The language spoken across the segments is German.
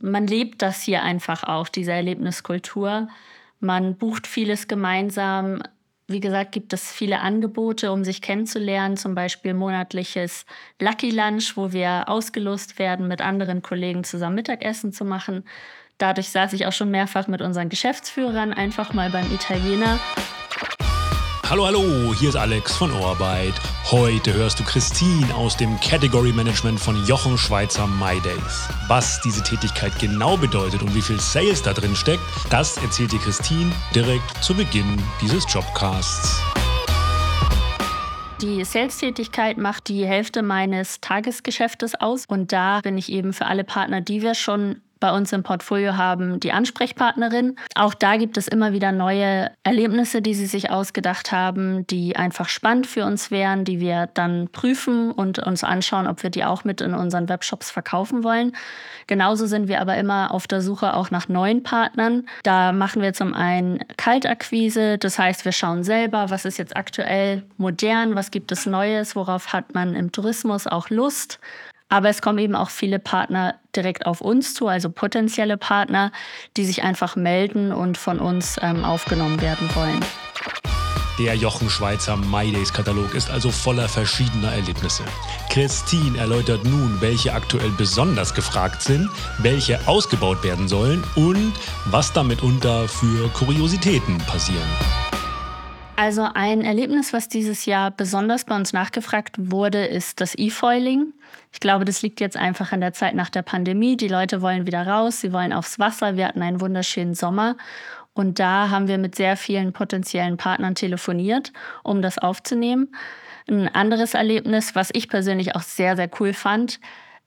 man lebt das hier einfach auch, diese Erlebniskultur. Man bucht vieles gemeinsam. Wie gesagt, gibt es viele Angebote, um sich kennenzulernen, zum Beispiel monatliches Lucky Lunch, wo wir ausgelost werden, mit anderen Kollegen zusammen Mittagessen zu machen. Dadurch saß ich auch schon mehrfach mit unseren Geschäftsführern einfach mal beim Italiener Hallo, hallo, hier ist Alex von Orbeit. Heute hörst du Christine aus dem Category Management von Jochen Schweizer MyDays. Was diese Tätigkeit genau bedeutet und wie viel Sales da drin steckt, das erzählt dir Christine direkt zu Beginn dieses Jobcasts. Die Sales-Tätigkeit macht die Hälfte meines Tagesgeschäftes aus und da bin ich eben für alle Partner, die wir schon bei uns im Portfolio haben, die Ansprechpartnerin. Auch da gibt es immer wieder neue Erlebnisse, die sie sich ausgedacht haben, die einfach spannend für uns wären, die wir dann prüfen und uns anschauen, ob wir die auch mit in unseren Webshops verkaufen wollen. Genauso sind wir aber immer auf der Suche auch nach neuen Partnern. Da machen wir zum einen Kaltakquise, das heißt, wir schauen selber, was ist jetzt aktuell modern, was gibt es Neues, worauf hat man im Tourismus auch Lust aber es kommen eben auch viele Partner direkt auf uns zu, also potenzielle Partner, die sich einfach melden und von uns ähm, aufgenommen werden wollen. Der Jochen Schweizer MyDays Katalog ist also voller verschiedener Erlebnisse. Christine erläutert nun, welche aktuell besonders gefragt sind, welche ausgebaut werden sollen und was damit unter für Kuriositäten passieren. Also ein Erlebnis, was dieses Jahr besonders bei uns nachgefragt wurde, ist das E-Foiling. Ich glaube, das liegt jetzt einfach an der Zeit nach der Pandemie. Die Leute wollen wieder raus, sie wollen aufs Wasser. Wir hatten einen wunderschönen Sommer. Und da haben wir mit sehr vielen potenziellen Partnern telefoniert, um das aufzunehmen. Ein anderes Erlebnis, was ich persönlich auch sehr, sehr cool fand,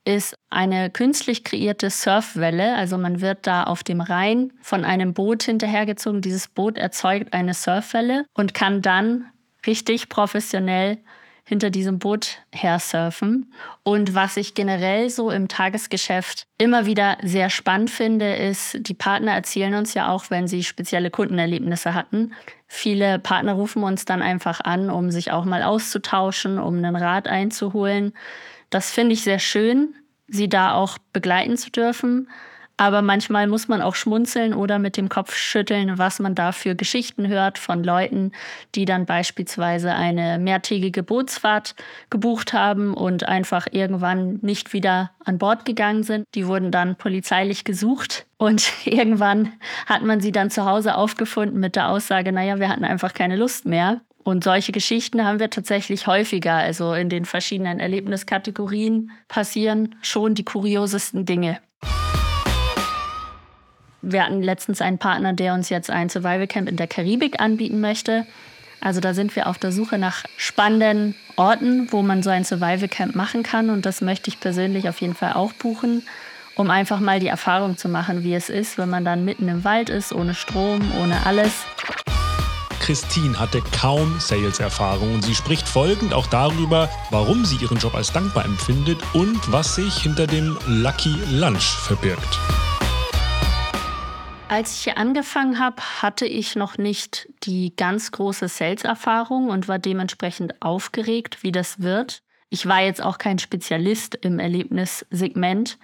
ist eine künstlich kreierte Surfwelle. Also man wird da auf dem Rhein von einem Boot hinterhergezogen. Dieses Boot erzeugt eine Surfwelle und kann dann richtig professionell hinter diesem Boot her surfen. Und was ich generell so im Tagesgeschäft immer wieder sehr spannend finde, ist, die Partner erzählen uns ja auch, wenn sie spezielle Kundenerlebnisse hatten. Viele Partner rufen uns dann einfach an, um sich auch mal auszutauschen, um einen Rat einzuholen. Das finde ich sehr schön, sie da auch begleiten zu dürfen. Aber manchmal muss man auch schmunzeln oder mit dem Kopf schütteln, was man da für Geschichten hört von Leuten, die dann beispielsweise eine mehrtägige Bootsfahrt gebucht haben und einfach irgendwann nicht wieder an Bord gegangen sind. Die wurden dann polizeilich gesucht und irgendwann hat man sie dann zu Hause aufgefunden mit der Aussage, naja, wir hatten einfach keine Lust mehr. Und solche Geschichten haben wir tatsächlich häufiger. Also in den verschiedenen Erlebniskategorien passieren schon die kuriosesten Dinge. Wir hatten letztens einen Partner, der uns jetzt ein Survival Camp in der Karibik anbieten möchte. Also da sind wir auf der Suche nach spannenden Orten, wo man so ein Survival Camp machen kann. Und das möchte ich persönlich auf jeden Fall auch buchen, um einfach mal die Erfahrung zu machen, wie es ist, wenn man dann mitten im Wald ist, ohne Strom, ohne alles. Christine hatte kaum Sales-Erfahrung und sie spricht folgend auch darüber, warum sie ihren Job als dankbar empfindet und was sich hinter dem Lucky Lunch verbirgt. Als ich hier angefangen habe, hatte ich noch nicht die ganz große Sales-Erfahrung und war dementsprechend aufgeregt, wie das wird. Ich war jetzt auch kein Spezialist im Erlebnissegment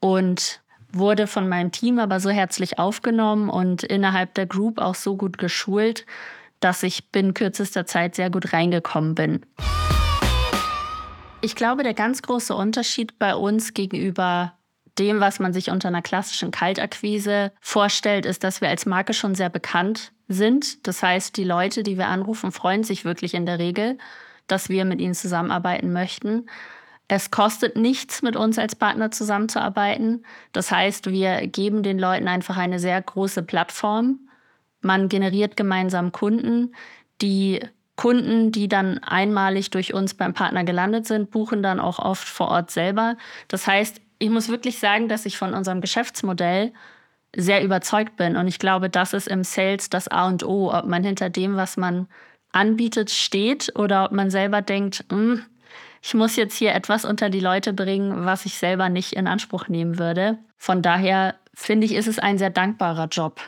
und wurde von meinem Team aber so herzlich aufgenommen und innerhalb der Group auch so gut geschult, dass ich binnen kürzester Zeit sehr gut reingekommen bin. Ich glaube, der ganz große Unterschied bei uns gegenüber dem, was man sich unter einer klassischen Kaltakquise vorstellt, ist, dass wir als Marke schon sehr bekannt sind. Das heißt, die Leute, die wir anrufen, freuen sich wirklich in der Regel, dass wir mit ihnen zusammenarbeiten möchten. Es kostet nichts, mit uns als Partner zusammenzuarbeiten. Das heißt, wir geben den Leuten einfach eine sehr große Plattform. Man generiert gemeinsam Kunden. Die Kunden, die dann einmalig durch uns beim Partner gelandet sind, buchen dann auch oft vor Ort selber. Das heißt, ich muss wirklich sagen, dass ich von unserem Geschäftsmodell sehr überzeugt bin. Und ich glaube, das ist im Sales das A und O, ob man hinter dem, was man anbietet, steht oder ob man selber denkt, hm, ich muss jetzt hier etwas unter die Leute bringen, was ich selber nicht in Anspruch nehmen würde. Von daher finde ich, ist es ein sehr dankbarer Job.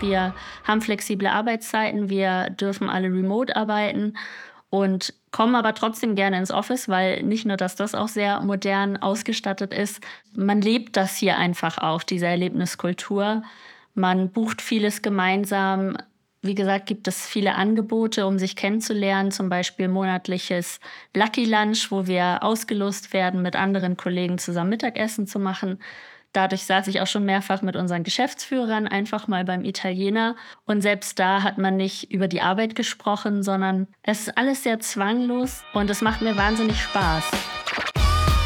Wir haben flexible Arbeitszeiten, wir dürfen alle remote arbeiten und komme aber trotzdem gerne ins Office, weil nicht nur, dass das auch sehr modern ausgestattet ist, man lebt das hier einfach auch, diese Erlebniskultur. Man bucht vieles gemeinsam. Wie gesagt, gibt es viele Angebote, um sich kennenzulernen, zum Beispiel monatliches Lucky Lunch, wo wir ausgelost werden, mit anderen Kollegen zusammen Mittagessen zu machen. Dadurch saß ich auch schon mehrfach mit unseren Geschäftsführern einfach mal beim Italiener. Und selbst da hat man nicht über die Arbeit gesprochen, sondern es ist alles sehr zwanglos und es macht mir wahnsinnig Spaß.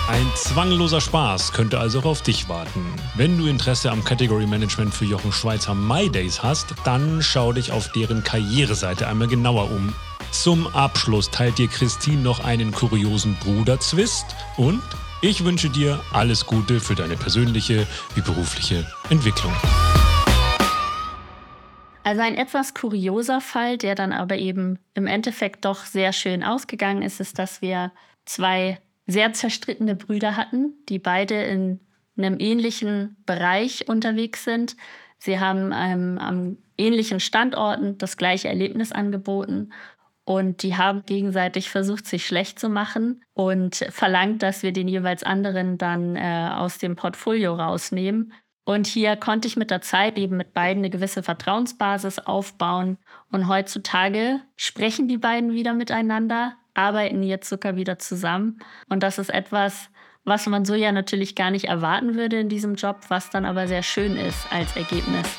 Ein zwangloser Spaß könnte also auch auf dich warten. Wenn du Interesse am Category Management für Jochen Schweizer My Days hast, dann schau dich auf deren Karriereseite einmal genauer um. Zum Abschluss teilt dir Christine noch einen kuriosen Bruderzwist und ich wünsche dir alles Gute für deine persönliche wie berufliche Entwicklung. Also ein etwas kurioser Fall, der dann aber eben im Endeffekt doch sehr schön ausgegangen ist, ist, dass wir zwei sehr zerstrittene Brüder hatten, die beide in einem ähnlichen Bereich unterwegs sind. Sie haben ähm, am ähnlichen Standorten das gleiche Erlebnis angeboten und die haben gegenseitig versucht, sich schlecht zu machen und verlangt, dass wir den jeweils anderen dann äh, aus dem Portfolio rausnehmen. Und hier konnte ich mit der Zeit eben mit beiden eine gewisse Vertrauensbasis aufbauen. Und heutzutage sprechen die beiden wieder miteinander, arbeiten jetzt sogar wieder zusammen. Und das ist etwas, was man so ja natürlich gar nicht erwarten würde in diesem Job, was dann aber sehr schön ist als Ergebnis.